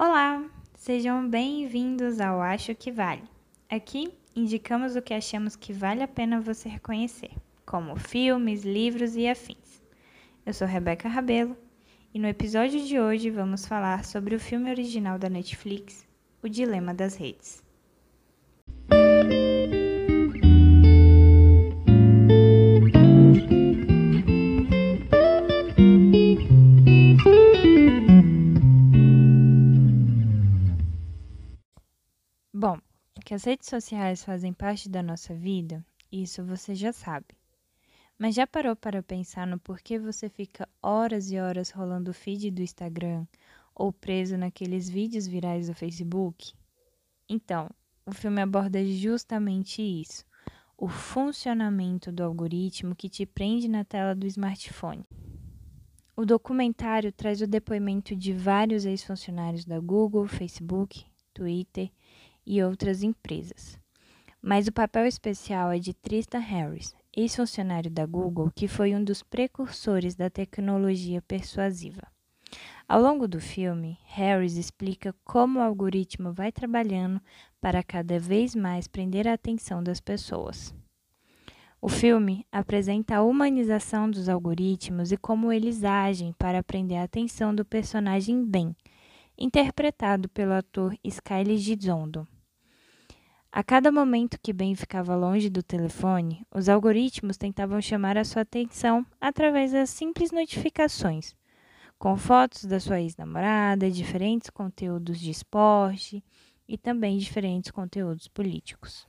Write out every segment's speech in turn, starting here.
Olá, sejam bem-vindos ao Acho que Vale. Aqui indicamos o que achamos que vale a pena você reconhecer, como filmes, livros e afins. Eu sou Rebeca Rabelo e no episódio de hoje vamos falar sobre o filme original da Netflix, O Dilema das Redes. Que as redes sociais fazem parte da nossa vida, isso você já sabe. Mas já parou para pensar no porquê você fica horas e horas rolando o feed do Instagram ou preso naqueles vídeos virais do Facebook? Então, o filme aborda justamente isso: o funcionamento do algoritmo que te prende na tela do smartphone. O documentário traz o depoimento de vários ex-funcionários da Google, Facebook, Twitter e outras empresas. Mas o papel especial é de Tristan Harris, ex-funcionário da Google, que foi um dos precursores da tecnologia persuasiva. Ao longo do filme, Harris explica como o algoritmo vai trabalhando para cada vez mais prender a atenção das pessoas. O filme apresenta a humanização dos algoritmos e como eles agem para prender a atenção do personagem Ben, interpretado pelo ator Skyler Gizondo. A cada momento que Ben ficava longe do telefone, os algoritmos tentavam chamar a sua atenção através das simples notificações, com fotos da sua ex-namorada, diferentes conteúdos de esporte e também diferentes conteúdos políticos.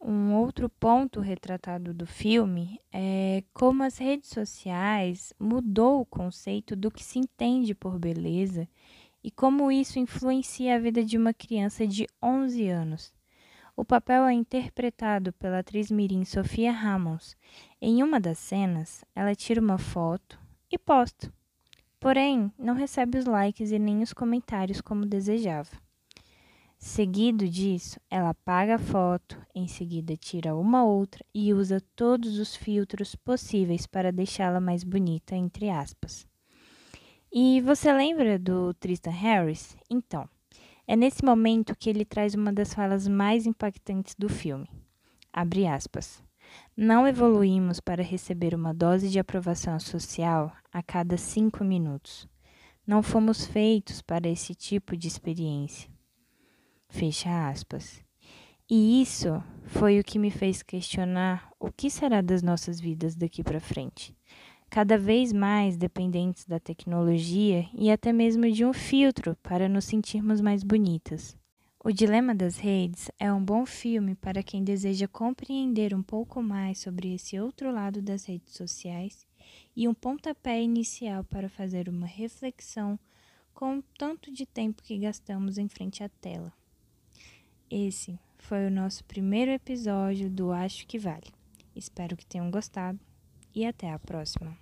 Um outro ponto retratado do filme é como as redes sociais mudou o conceito do que se entende por beleza e como isso influencia a vida de uma criança de 11 anos o papel é interpretado pela atriz mirim Sofia Ramos. Em uma das cenas, ela tira uma foto e posta. Porém, não recebe os likes e nem os comentários como desejava. Seguido disso, ela apaga a foto, em seguida tira uma outra e usa todos os filtros possíveis para deixá-la mais bonita, entre aspas. E você lembra do Tristan Harris? Então, é nesse momento que ele traz uma das falas mais impactantes do filme. Abre aspas. Não evoluímos para receber uma dose de aprovação social a cada cinco minutos. Não fomos feitos para esse tipo de experiência. Fecha aspas. E isso foi o que me fez questionar o que será das nossas vidas daqui para frente cada vez mais dependentes da tecnologia e até mesmo de um filtro para nos sentirmos mais bonitas. O Dilema das Redes é um bom filme para quem deseja compreender um pouco mais sobre esse outro lado das redes sociais e um pontapé inicial para fazer uma reflexão com o tanto de tempo que gastamos em frente à tela. Esse foi o nosso primeiro episódio do Acho que Vale. Espero que tenham gostado e até a próxima.